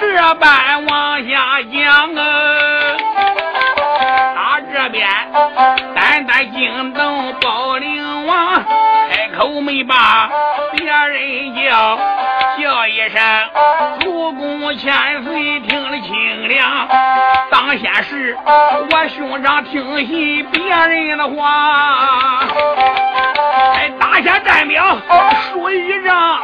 这般往下讲啊，他这边单单惊动保灵王，开口没把别人叫，叫一声主公千岁听了清凉。当先是我兄长听信别人的话，还打下战表输一仗，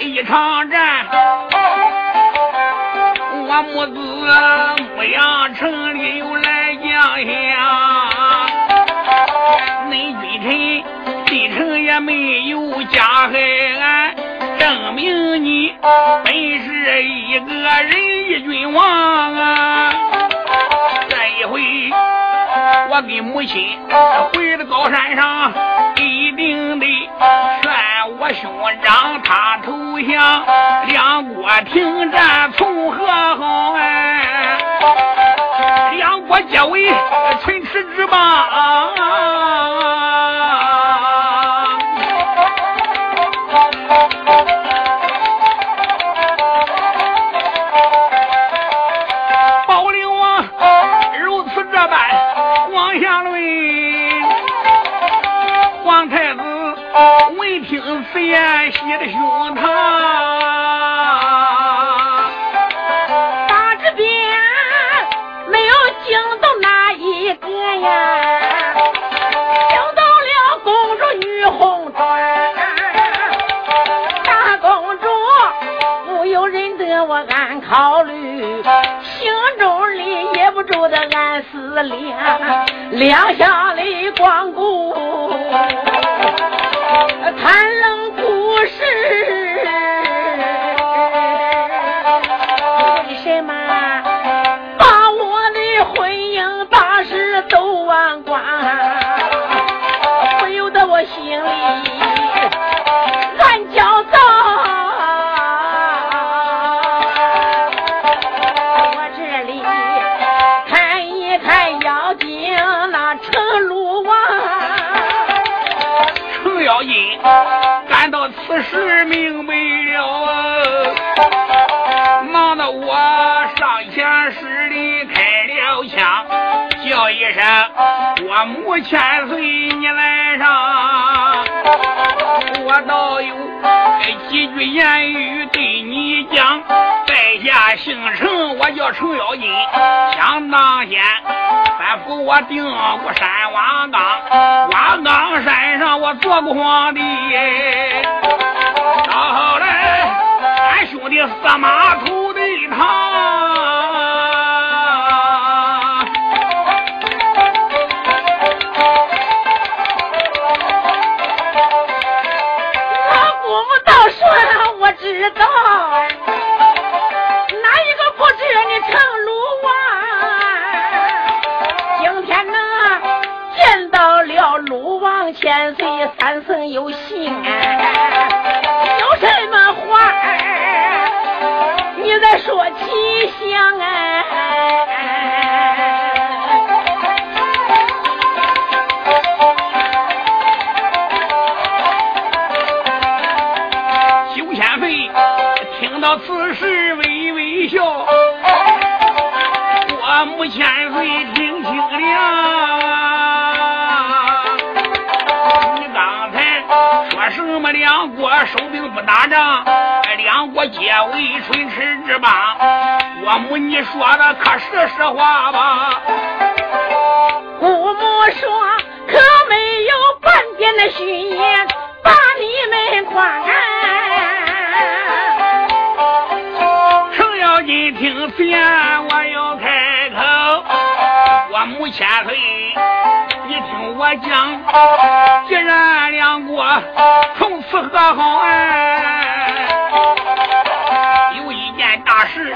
一场战，我母子牧羊城里又来。将相，恁君臣进城也没有加害俺，证明你本是一个仁义君王啊！这一回，我跟母亲回到高山上，一定得劝我兄长他投降，两国停战从何好哎？两国结为唇齿之邦，听此言，喜的胸膛。大这边没有惊动哪一个呀？惊动了公主女红妆。大公主不由人得我暗考虑，心中里也不住的暗思量，两下里光顾。谈论母千岁你来上，我倒有几句言语对你讲。在下姓程，我叫程咬金，想当先吩咐我定过山瓦岗，瓦岗山上我做过皇帝。到后来，俺兄弟司马图的堂。知道，哪一个不知你成鲁王？今天呢，见到了鲁王千岁，三生有幸，有什么话儿你再说起详啊？千岁听清了。你刚才说什么两国收兵不打仗，两国结为唇齿之邦？我母你说的可是实话吧？姑母说可没有半点的虚言，把你们夸。程咬金听此言，我。千岁，你听我讲，既然两国从此和好，哎，有一件大事，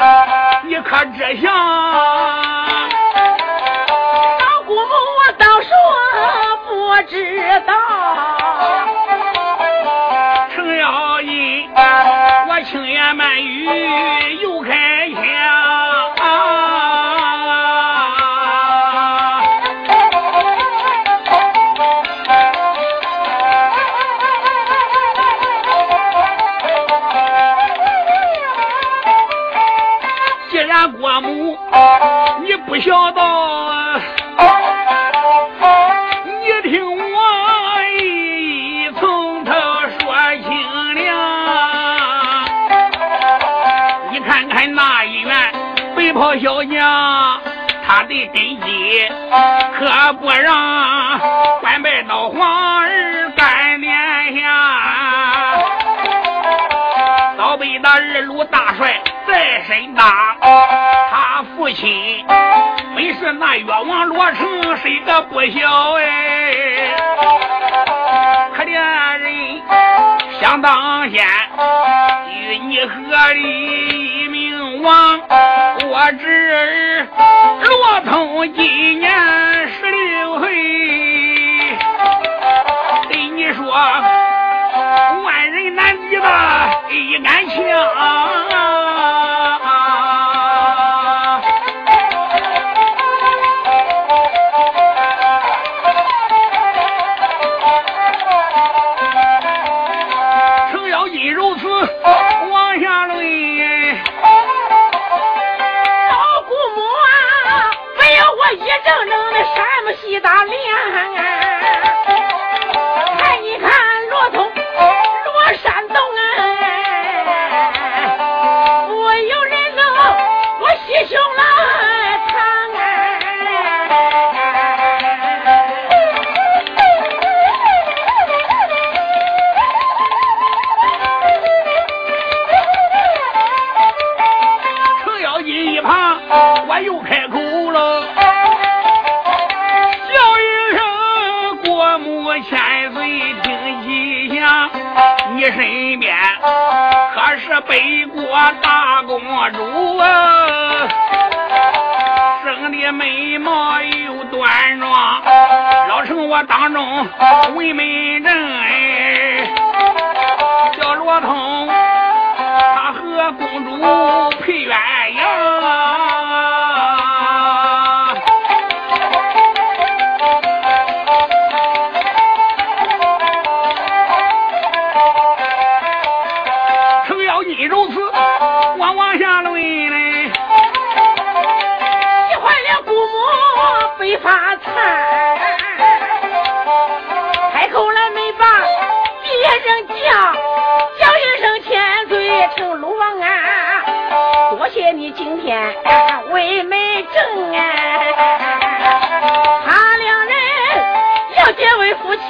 你可知晓？他的根基可不让官拜到皇儿干殿下。早被那二路大帅在身大，他父亲本是那越王罗成，谁个不孝哎？当先，与你合力名王，我侄儿罗通今年十六岁，对你说。万人难敌的一杆枪。西大连，看身边，可是北国大公主啊，生的美貌又端庄，老成我当中唯美人哎，叫罗通，他和公主为媒正啊，他两人要结为夫妻。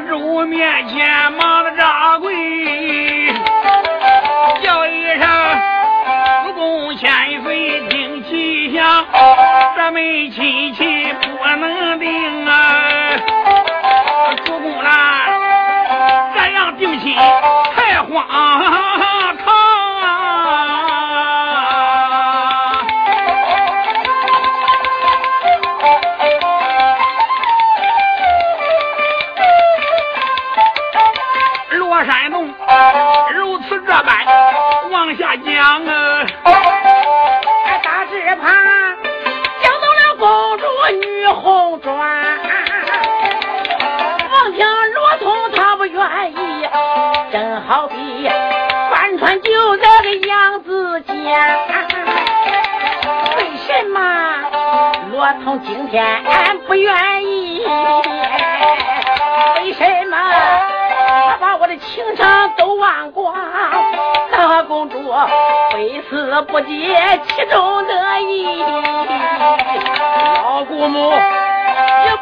主面前忙着扎跪，叫一声主公千岁听吉祥，咱们亲戚不能定啊。主公啦，咱要定亲太慌。为什么？骆驼今天俺不愿意，为什么？他把我的情长都忘光？大公主非死不解其中得意，老姑母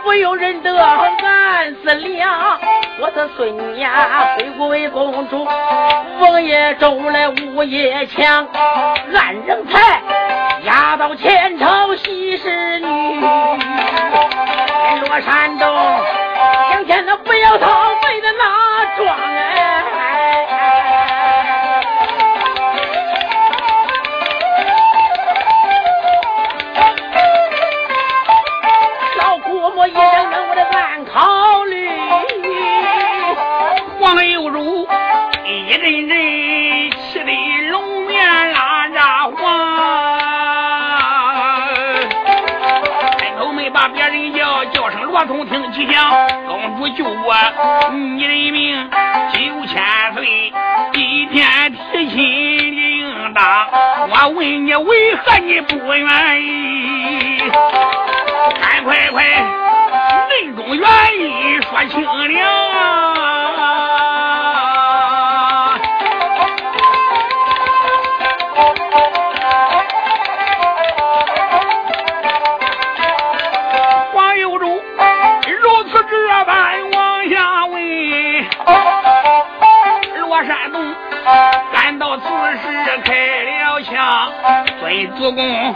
不由人得俺思量。我的孙呀，回国为公主，王爷中来午夜强，俺人才押到前朝西施女。落山东，今天那不要逃，叫声罗通听吉祥，公主救我你的命九千岁，一天提亲的应当，我问你为何你不愿意？赶快快！内中原因说清了。赶到此时开了枪，尊主公，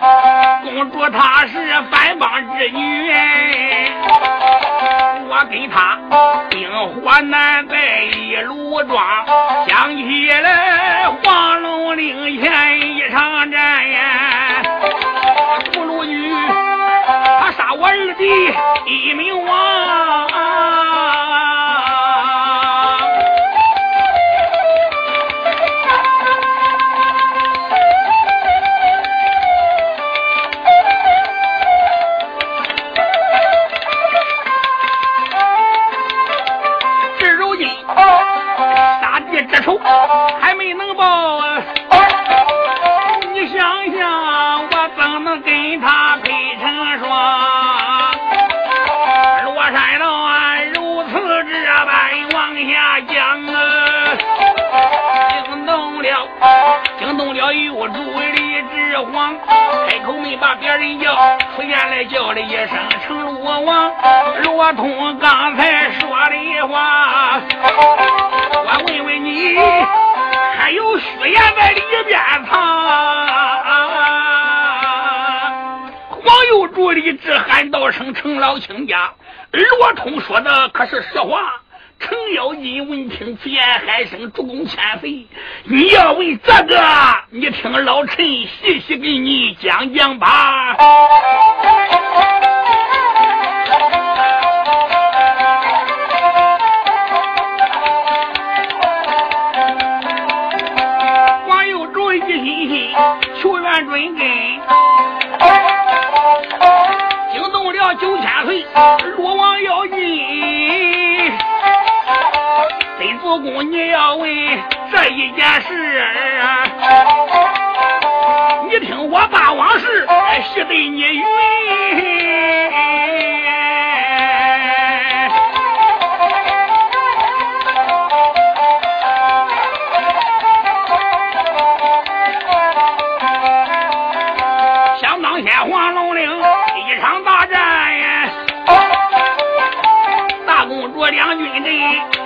公主她是反帮之女，我跟她兵火难在一路庄，想起来黄龙岭前一场战呀，葫芦女，她杀我二弟一命王。你讲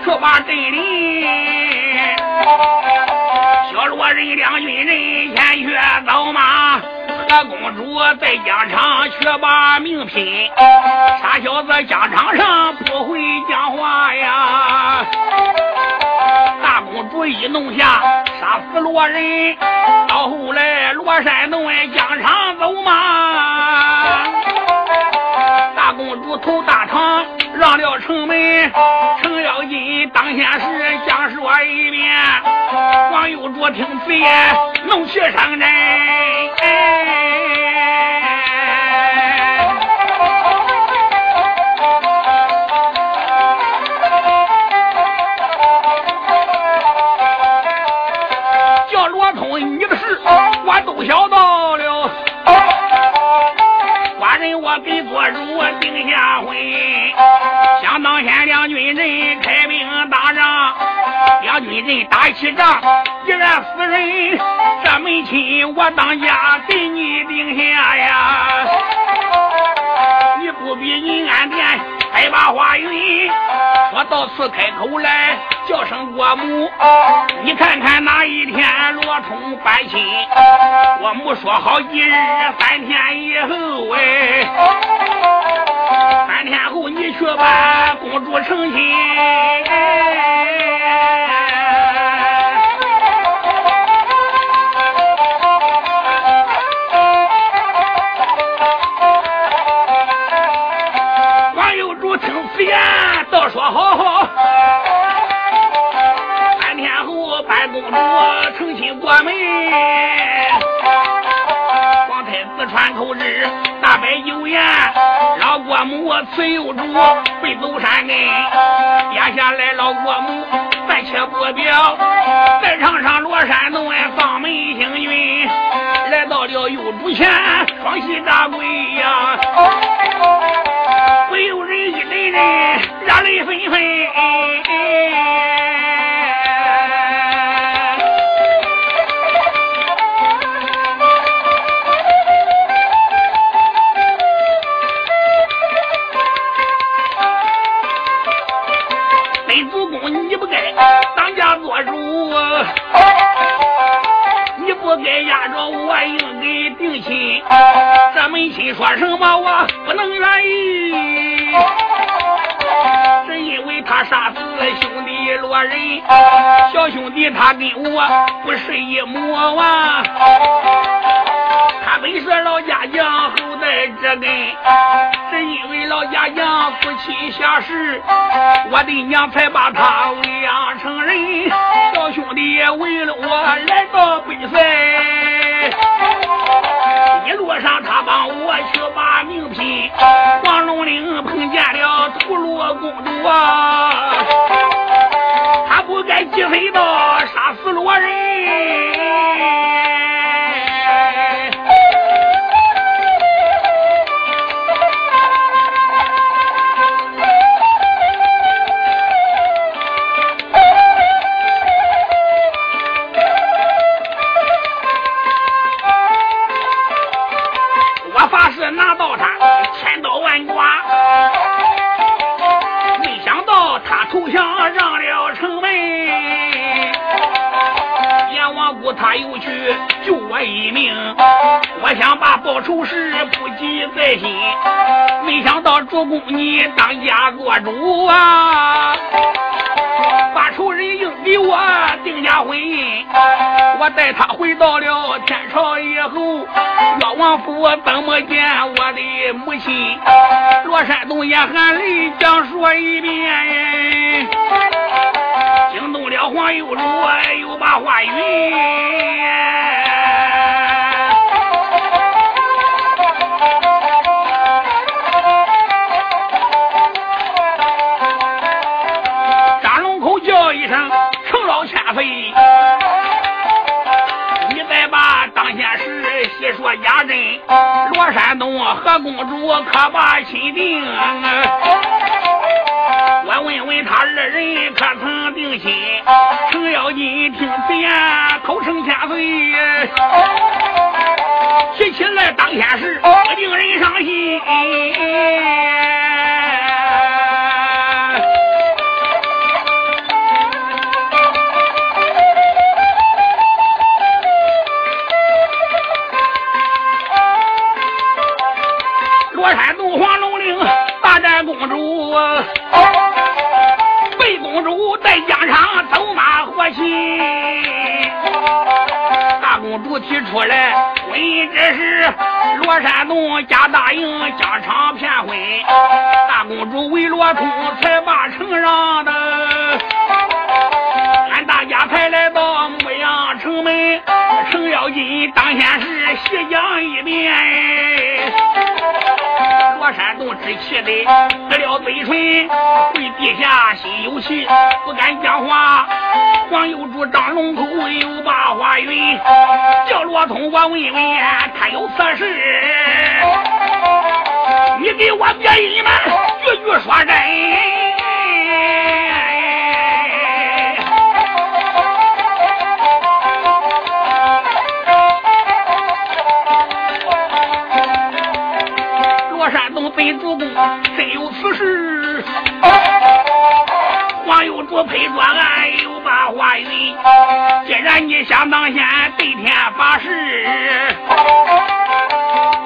却把阵里小罗人两军人先去走马，和公主在疆场却把命拼。傻小子疆场上不会讲话呀！大公主一怒下杀死罗人，到后来罗山洞外疆场走马，头大堂让了城门。小金当先是讲说一遍，王有卓听此言，怒气上阵。叫罗通，你的事我都晓我给做主定下婚。想当先两军人开兵打仗，两军人打起仗，一人死人，这门亲我当家给你定下呀！你不比你安殿再把话云，说到此开口来叫声国母，你看看哪一天罗通搬亲？我母说好一日三天以后哎。三天后，你去把公主成亲。王言，倒说好好。三天后，办公主成亲过门。皇太子传口旨，大摆酒宴。老国母慈幼主会走山根，压下来老国母暂且不表，再唱上罗山洞哎，放门行军，来到了幼主前，双膝扎跪呀，一阵阵热泪纷纷。当家做主，你不该压着我应给定亲，这门亲说什么我不能愿意，他杀死兄弟罗人，小兄弟他跟我不是一母啊，他本是老家将后代这根，是因为老家将父亲下世，我的娘才把他喂养成人，小兄弟为了我来到北塞，路上他帮我去把命拼，黄龙岭碰见了屠罗公主啊，他不该击飞到杀死罗人。我带他回到了天朝以后，岳王府怎么见我的母亲？罗山东也含泪讲说一遍。惊动了黄有主，又把话云。公主可把心定？我问问他二人可曾定亲？程咬金听此言，口称千岁。提起来当天事，罗山洞家答应疆场骗婚，大公主为罗通才把城让的，俺大家才来到牧羊城门，程咬金当先是西江一遍。罗山洞之气的得了嘴唇，跪地下心有气，不敢讲话。黄有主张龙口又把话云，叫罗通我问问他有此事，你给我别隐瞒，句句说真。本主公真有此事，黄有主配着俺又把话云。既然你想当先对天发誓，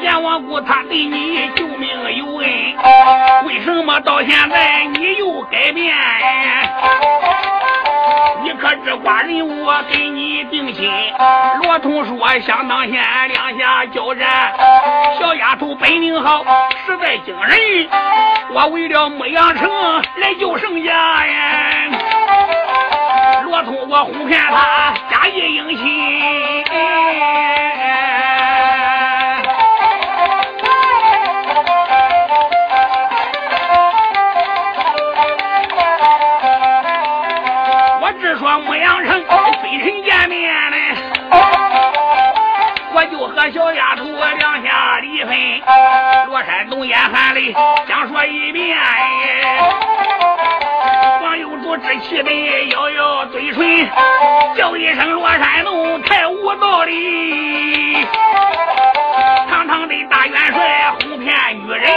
阎王姑他对你救命有恩，为什么到现在你又改变？你可知寡人我给你定亲？罗通说想当先两下交战，小丫头本领好，实在惊人。我为了牧羊城来救圣家呀！罗通我哄骗他，假意迎亲假意应亲。小丫头两下离分，罗山东眼含泪想说一遍。黄有主之气的咬咬嘴唇，叫一声罗山东太无道理，堂堂的大元帅哄骗女人。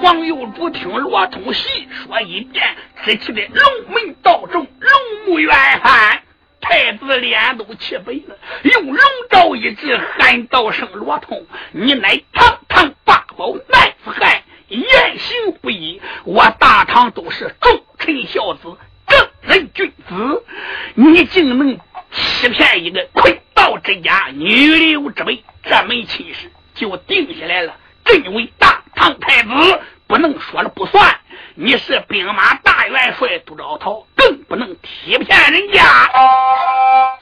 黄有主听罗通细说一遍，之气的龙门道中龙目远汉。太子脸都气白了，用龙爪一指，喊道声：“罗通，你乃堂堂八宝男子汉，言行不一，我大唐都是忠臣孝子，正人君子，你竟能欺骗一个亏道之家女流之辈，这门亲事就定下来了。朕为大唐太子，不能说了不算。”你是兵马大元帅杜兆涛，更不能欺骗人家。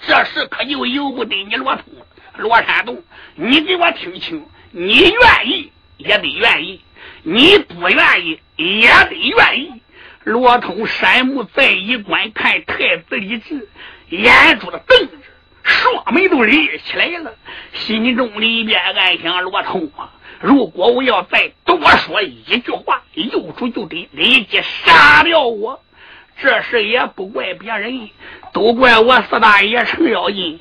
这事可就由不得你罗通罗山洞，你给我听清，你愿意也得愿意，你不愿意也得愿意。罗通山木在一观看太子李治，眼珠子瞪着，双眉都立起来了，心中里边暗想：罗通啊。如果我要再多说一句话，幼主就得立即杀掉我。这事也不怪别人，都怪我四大爷程咬金。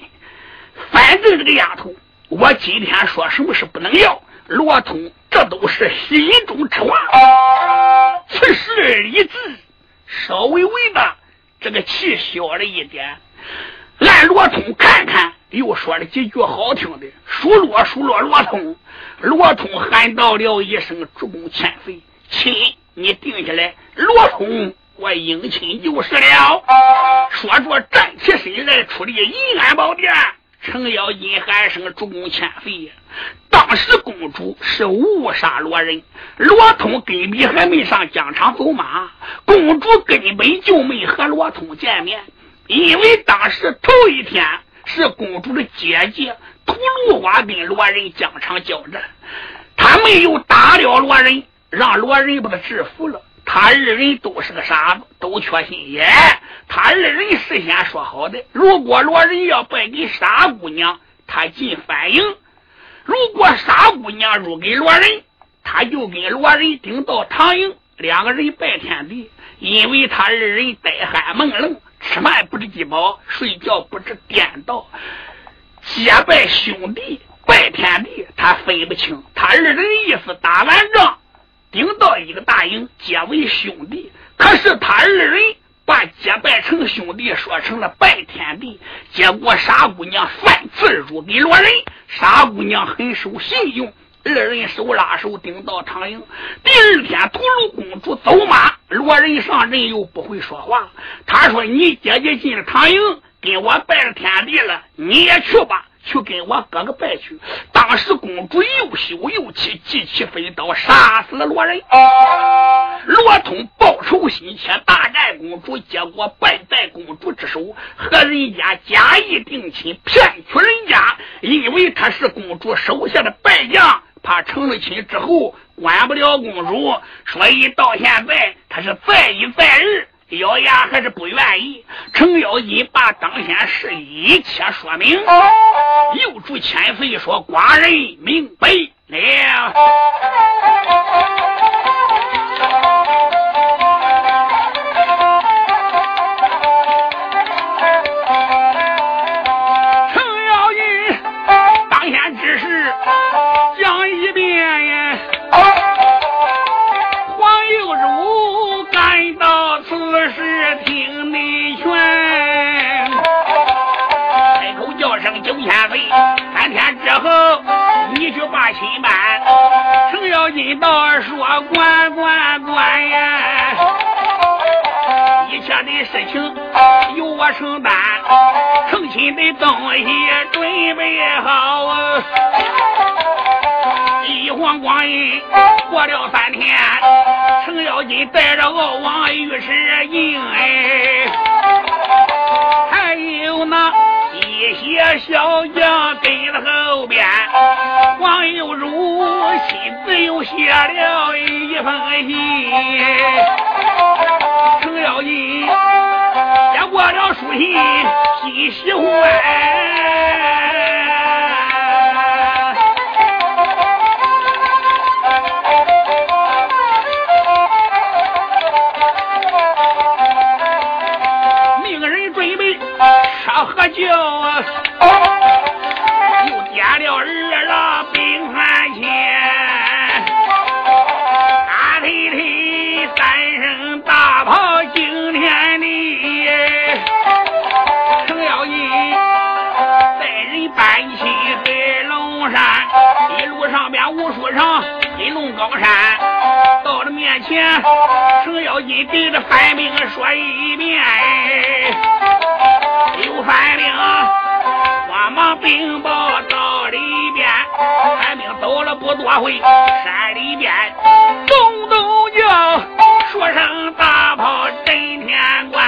反正这个丫头，我今天说什么是不能要。罗通，这都是心中之话。此事理智，稍微为大，这个气小了一点。俺罗通看看，又说了几句好听的，数落数落罗通。罗通喊到了一声：“主公千岁，亲，你定下来。”罗通，我应亲就是了。说着，站起身来，出离银安宝殿。程咬金喊声：“主公千岁！”当时公主是误杀罗人，罗通根本还没上疆场走马，公主根本就没和罗通见面，因为当时头一天是公主的姐姐。吐鲁花跟罗人疆场交战，他没有打了罗人，让罗人把他制服了。他二人都是个傻子，都缺心眼。他二人事先说好的，如果罗人要败给傻姑娘，他进反营；如果傻姑娘入给罗人，他就跟罗人顶到唐营，两个人拜天地。因为他二人呆憨懵愣，吃饭不知饥饱，睡觉不知颠倒。结拜兄弟，拜天地，他分不清。他二人意思，打完仗，顶到一个大营，结为兄弟。可是他二人把结拜成兄弟，说成了拜天地。结果傻姑娘犯自如给罗人，傻姑娘很守信用，二人手拉手顶到长营。第二天，屠戮公主走马，罗人上阵又不会说话。他说：“你姐姐进了长营。”跟我拜了天地了，你也去吧，去跟我哥哥拜去。当时公主又羞又气，记起飞刀，杀死了罗人。罗通报仇心切，大战公主，结果败在公主之手，和人家假意定亲，骗取人家，因为他是公主手下的败将，怕成了亲之后管不了公主，所以到现在他是再一再二。咬牙还是不愿意。程咬金把当先事一切说明，又祝千岁说：“寡人明白了。”我承担。成亲的东西准备好啊。”一晃光阴过了三天，程咬金带着敖王御史营哎，还有那。一些小将跟在后边，王有如亲自又写了一封信。程咬金过了书信，喜喜欢。喝酒，山，到了面前，程咬金对着范兵说一遍：“有范兵，慌忙禀报到里边。范兵走了不多会，山里边咚咚叫，说声大炮震天关，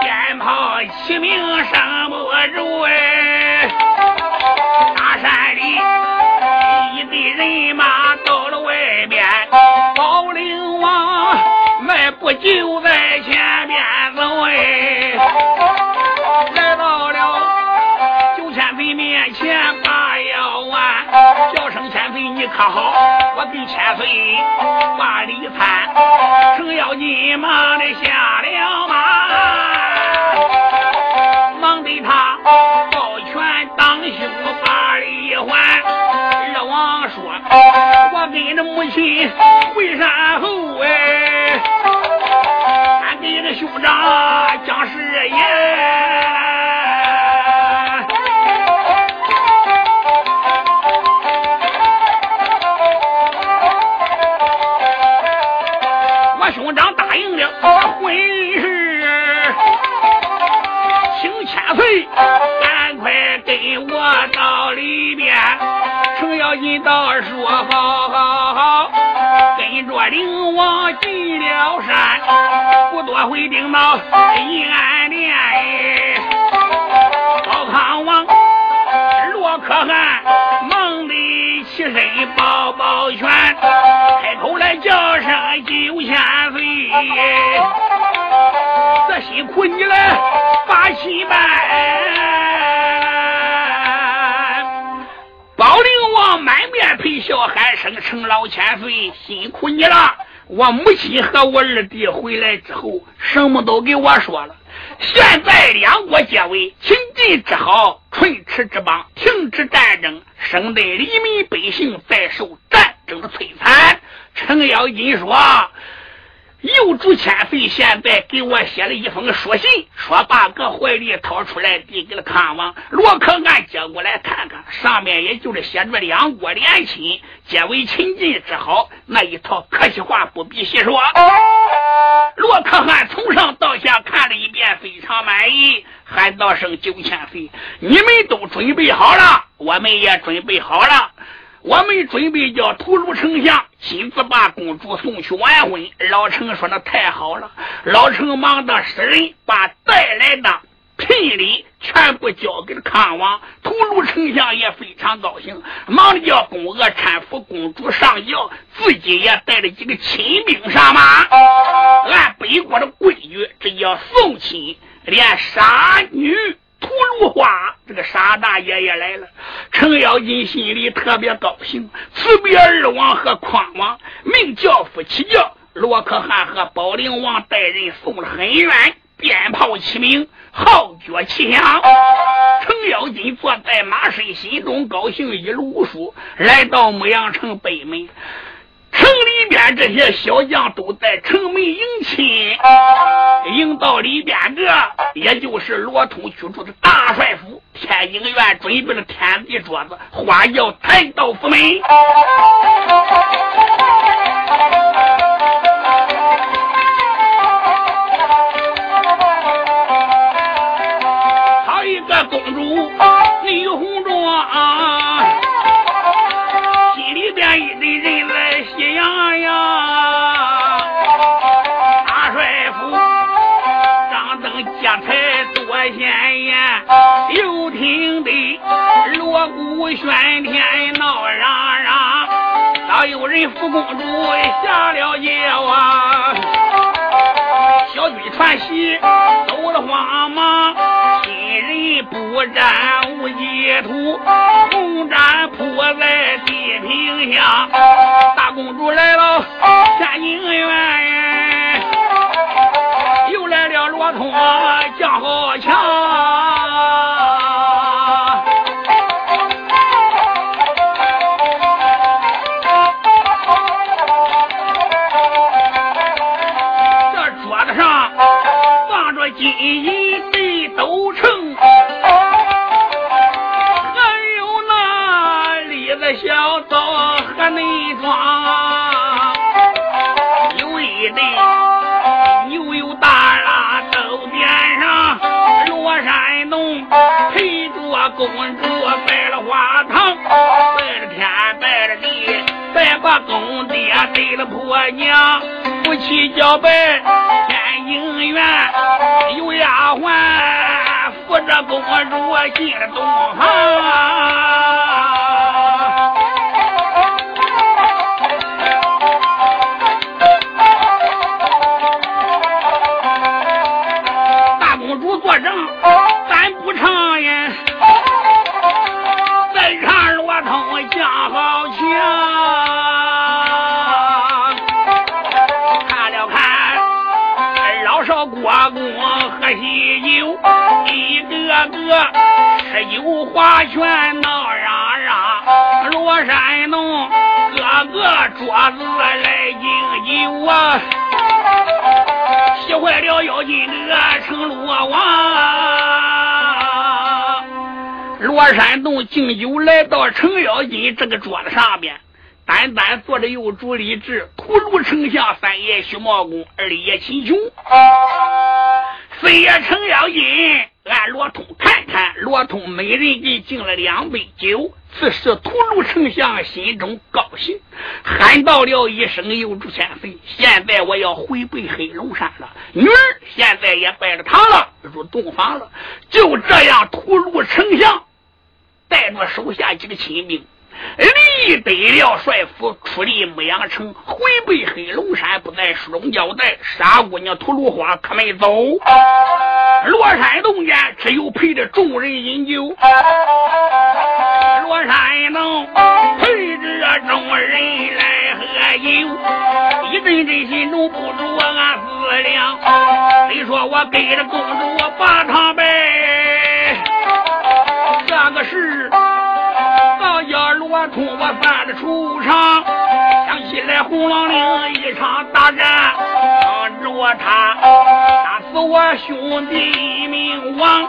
鞭炮齐鸣声不住哎，我就在前边走哎，来到了九千岁面前把腰弯，叫声千岁你可好？我给千岁把礼参，程咬金忙的下了马，忙对他抱拳当胸把礼还。二王说：“我跟着母亲回山后，哎，你的兄长讲誓言。我兄长答应了婚事，请千岁赶快跟我到里边。”程咬金道说：“好好好，跟着灵王进了山，不多会顶到银安殿。高康王罗可汗忙得起身抱抱拳，开口来叫声九千岁，这辛苦你了，八七程老千岁，辛苦你了！我母亲和我二弟回来之后，什么都给我说了。现在两国结为秦晋之好，唇齿之邦，停止战争，省得黎民百姓再受战争的摧残。”程咬金说。右主千岁现在给我写了一封书信，说把个怀里掏出来递给了康王罗可汗，接过来看看，上面也就是写着两国联亲，结为秦晋之好那一套客气话，不必细说。罗可汗从上到下看了一遍，非常满意，喊道声：“九千岁，你们都准备好了，我们也准备好了。”我们准备叫屠戮丞相亲自把公主送去完婚。老程说：“那太好了。”老程忙的使人把带来的聘礼全部交给了康王。吐鲁丞相也非常高兴，忙的叫宫娥搀扶公主上轿，自己也带了几个亲兵上马。按北国的规矩，这叫送亲，连杀女。吐鲁花，这个沙大爷也来了。程咬金心里特别高兴，辞别二王和匡王，命教夫起轿。罗可汗和保灵王带人送了很远，鞭炮齐鸣，号角齐响。程咬金坐在马身，心中高兴，一路无书，来到牧羊城北门。城里边这些小将都在城门迎亲，迎到里边个，也就是罗通居住的大帅府天津院，准备了天地桌子，花轿抬到府门。喧天闹嚷嚷，早有人扶公主下了轿啊，小军传喜走了慌忙，新人不沾无迹土，红毡铺在地平下。大公主来了，天津院，又来了罗通将好强。公主拜了花堂，拜了天，拜了地，拜把公爹对了婆娘，夫妻交拜天姻缘，有丫鬟扶着公主进了洞房。桌子来敬酒啊！气坏了妖精的成罗王。罗山洞敬酒来到程咬金这个桌子上边，单单坐着有主李治、屠戮丞相三爷徐茂公、二爷秦琼，四爷程咬金。俺罗通看看，罗通每人给敬了两杯酒。此时吐鲁丞相心中高兴，喊道了一声：“有主千岁！现在我要回北黑龙山了，女儿现在也拜了堂了，入洞房了。”就这样，吐鲁丞相带着手下几个亲兵。李得了帅府，出离牧羊城，回北黑龙山，不在书中交代。傻姑娘吐鲁花可没走。罗山洞见，只有陪着众人饮酒。罗山洞陪着众人来喝酒，一阵阵心中不住俺思量。谁说我给了公主我把堂拜？这个是。我通我犯了出场，想起来红狼岭一场大战，帮着我他打死我兄弟一名王，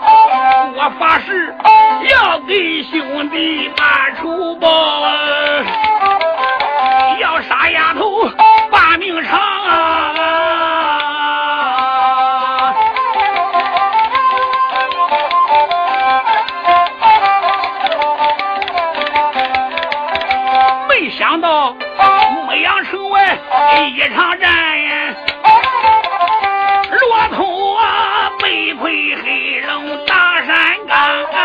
我发誓要给兄弟报仇报，恩一场战呀，骆驼被困黑龙大山岗啊，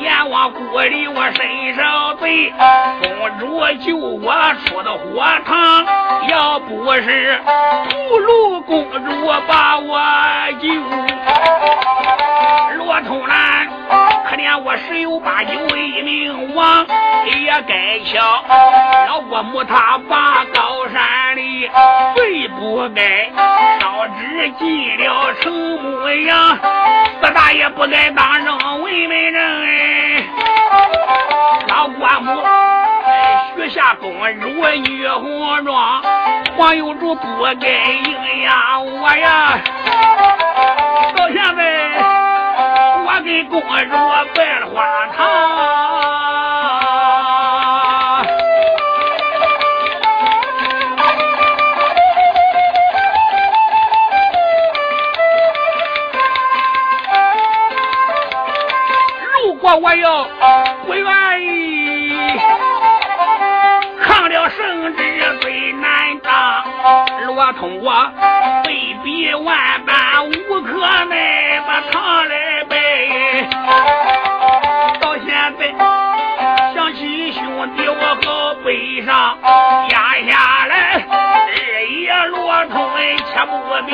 阎王鼓励我身上罪，公主救我出的火塘，要不是屠戮公主把我救，骆驼男我十有八九一名亡。也该瞧，老国母他把高山里，最不该烧纸进了城牧羊，四大爷不该当上文门人哎。老国母许下公主女红妆，黄有主不该应压我呀。到现在，给公主拜了花堂。如果我要不愿意，抗了圣旨最难当。罗通我被逼万般无可奈，把堂来。到现在想起兄弟，我好悲伤。压下来，日夜落通切不明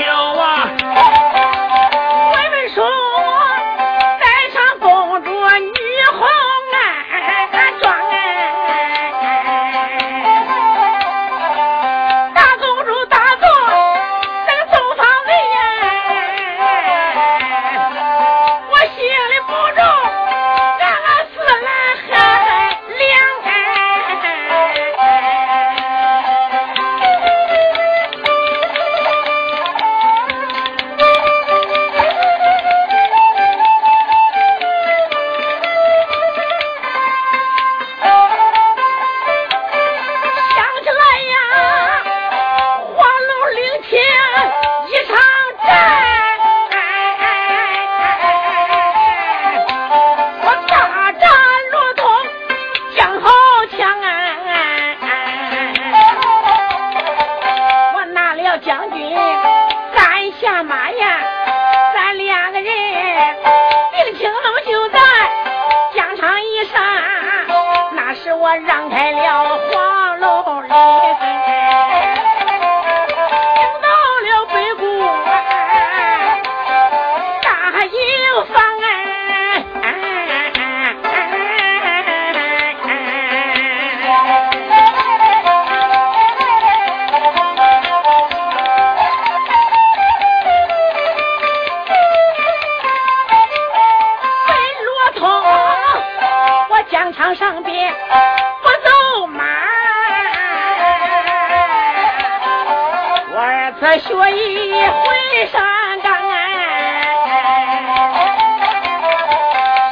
他学艺回山岗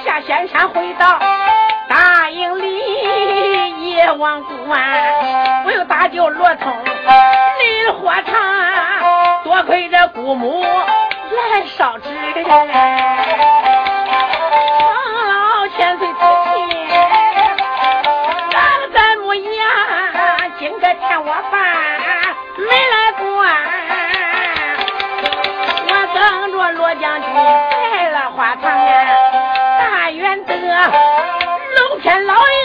下仙山回到大营里夜望顾啊，我又打救罗通林火场，多亏这姑母来烧纸。将军来了花堂啊，大元德龙天老爷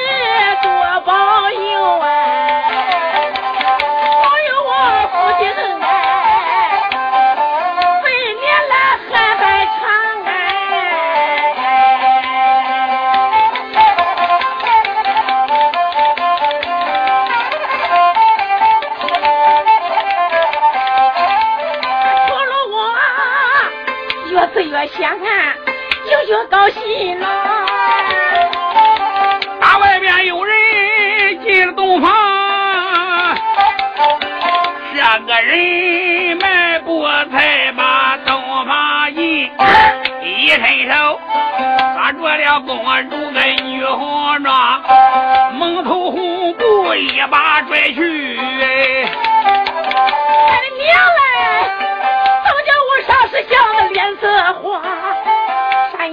越是越想啊，就越高兴呐。大外边有人进了洞房，这个人迈步才把洞房进，一伸手抓住了公主的女红妆，蒙头红布一把拽去。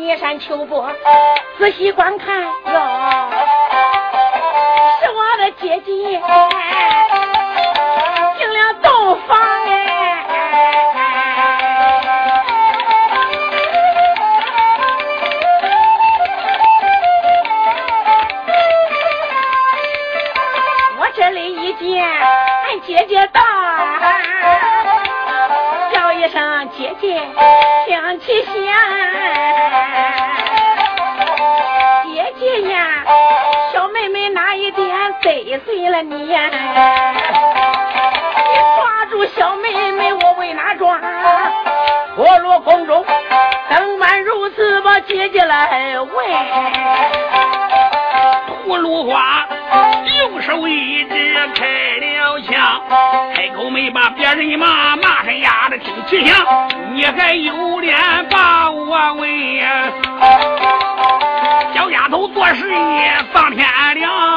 一山秋波，仔细观看哟，是我的姐姐进了洞房我这里一见，俺姐姐到，叫一声姐姐，听其响。你呀？你抓住小妹妹，我为哪抓？陀螺空中，登满如此把姐姐来问。葫芦花用手一指开了枪，开口没把别人骂，骂声丫的听气响，你还有脸把我问呀？小丫头做事业放天亮。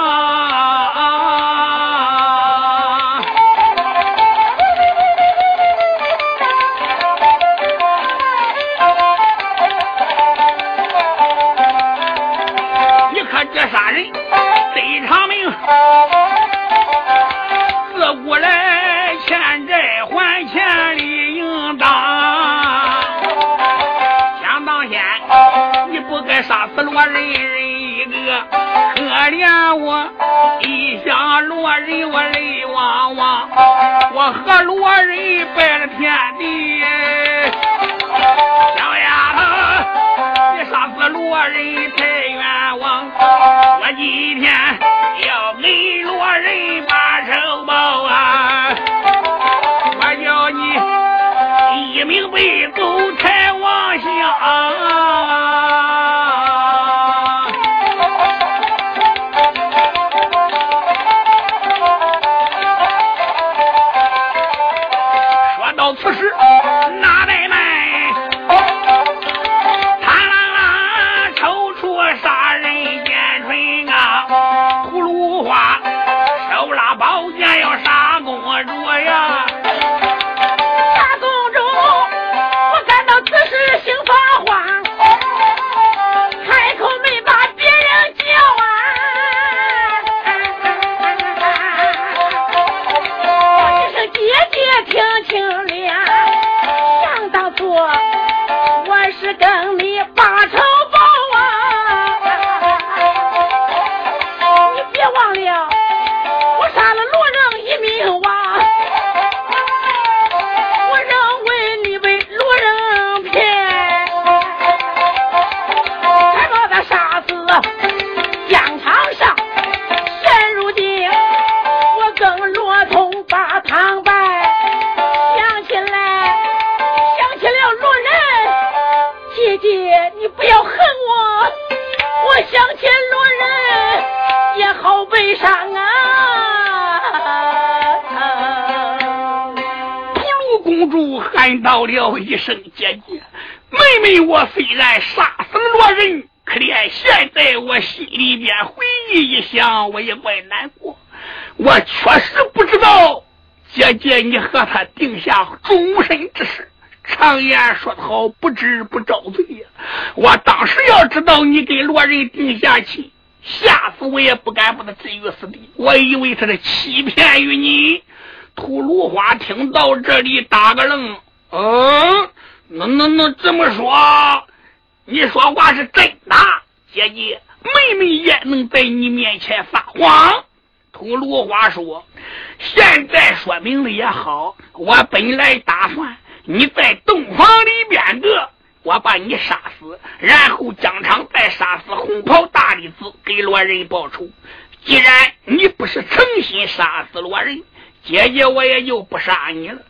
人我泪汪汪，我和罗人拜了天地。小丫头，你杀死罗人太冤枉，我今天要给罗人把仇报啊！他是欺骗于你。吐鲁花听到这里打个愣，嗯，那那那这么说，你说话是真的？姐姐，妹妹也能在你面前撒谎？吐鲁花说：“现在说明了也好，我本来打算你在洞房里边的。”我把你杀死，然后疆场再杀死红袍大弟子，给罗人报仇。既然你不是诚心杀死罗人，姐姐我也就不杀你了。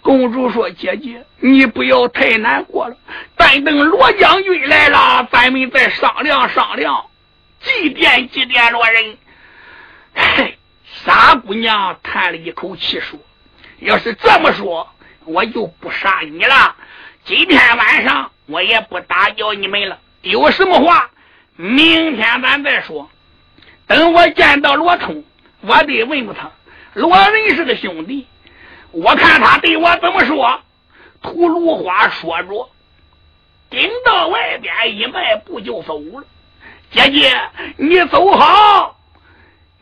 公主说：“姐姐，你不要太难过了。但等罗将军来了，咱们再商量商量，祭奠祭奠罗人。”嘿，傻姑娘叹了一口气说：“要是这么说，我就不杀你了。今天晚上。”我也不打搅你们了，有什么话，明天咱再说。等我见到罗通，我得问问他。罗仁是个兄弟，我看他对我怎么说。吐鲁花说着，顶到外边一迈步就走了。姐姐，你走好，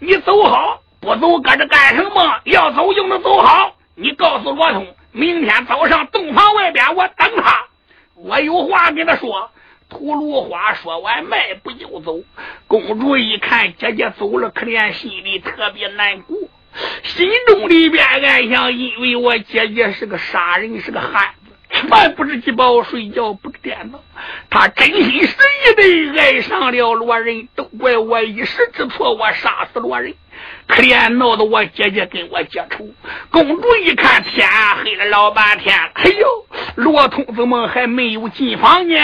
你走好，不走搁这干什么？要走就能走好。你告诉罗通，明天早上洞房外边我等他。我有话跟他说。吐芦花说完，迈步就走。公主一看姐姐走了，可怜心里特别难过，心中里边暗想：因为我姐姐是个傻人，是个汉，吃饭不知饥饱，睡觉不给点子，他真心实意的爱上了罗人，都怪我一时之错，我杀死罗人。可怜闹得我姐姐跟我结仇。公主一看天黑了老半天，哎呦！罗通怎么还没有进房呢？：“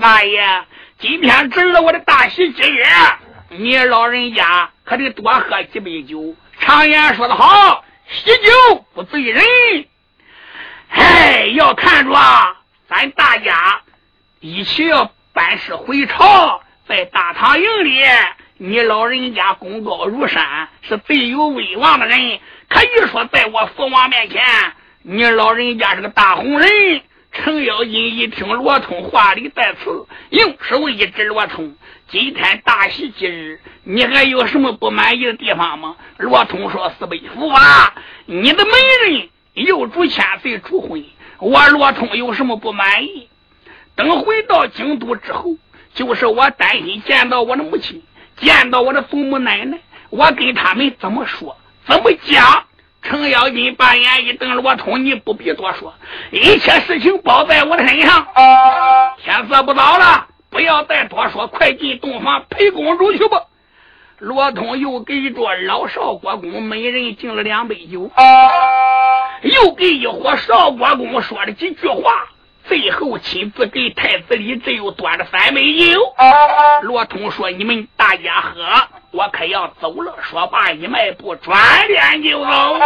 大爷，今天值了我的大喜之日，你老人家可得多喝几杯酒。常言说得好，喜酒不醉人。哎，要看着啊咱大家一起要班师回朝，在大唐营里，你老人家功高如山，是最有威望的人，可以说在我父王面前。”你老人家是个大红人，程咬金一听罗通话里带刺，用手一指罗通：“今天大喜节日，你还有什么不满意的地方吗？”罗通说：“四伯父啊，你的媒人又主千岁主婚，我罗通有什么不满意？”等回到京都之后，就是我担心见到我的母亲，见到我的祖母奶奶，我跟他们怎么说，怎么讲？程咬金把眼一瞪，罗通，你不必多说，一切事情包在我的身上。天色不早了，不要再多说，快进洞房陪公主去吧。罗通又给着老少国公每人敬了两杯酒，又给一伙少国公说了几句话，最后亲自给太子李治又端了三杯酒。罗通说：“你们大家喝，我可要走了。”说罢一迈步，转脸就走。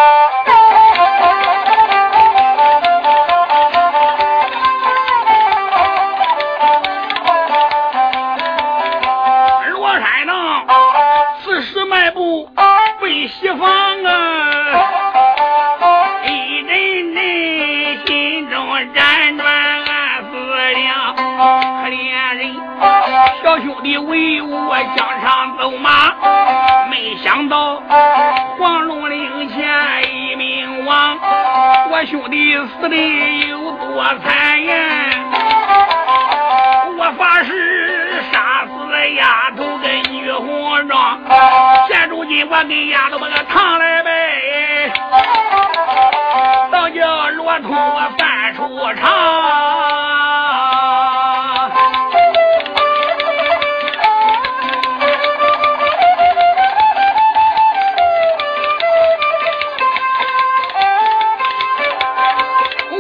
罗山呢，此时迈步奔西方啊，辗转暗思量，可怜人小兄弟为我疆场走马，没想到黄龙岭前一命亡，我兄弟死的有多残忍，我发誓杀死了丫头跟女红妆。现如今我给丫头把个糖来呗，我叫骆驼我翻出长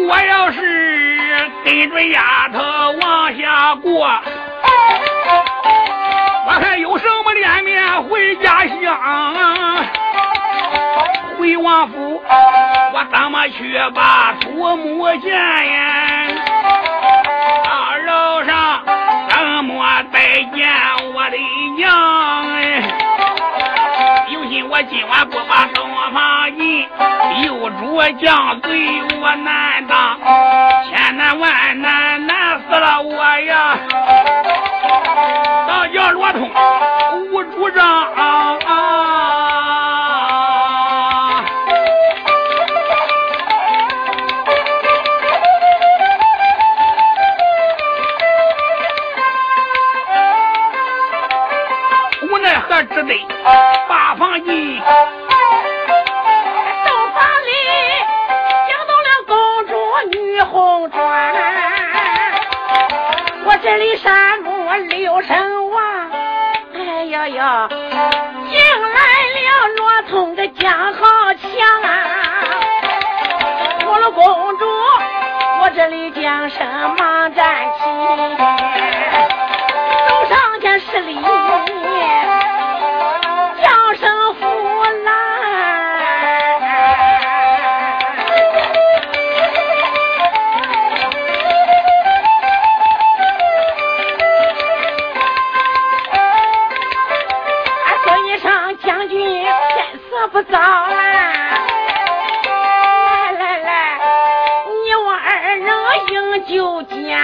我要是跟着丫头往下过我还有什么脸面回家乡？回王府我怎么去把祖母见呀？到楼上怎么再见我的娘？哎，有心我今晚不把洞房进，又主将对我难当，千难万难难死了我呀！到叫罗通无。主张，山木六神。呀，迎来了罗通的江好强啊！我了公主，我这里将身忙站起，走上前施礼。早啊！来来来，你我二人饮酒间。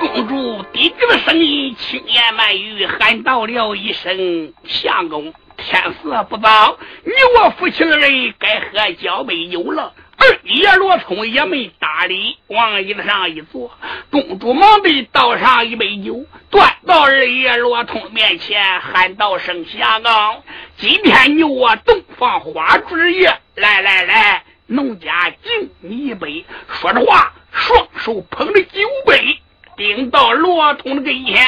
公主低低的声音，轻言慢语喊道了一声：“相公，天色不早，你我夫妻二人该喝交杯酒了。”二爷罗通也没搭理，往椅子上一坐。公主忙地倒上一杯酒，端到二爷罗通面前，喊道声：“相公。”今天你我洞房花烛夜，来来来，农家敬你一杯。说着话，双手捧着酒杯，顶到罗通的跟前。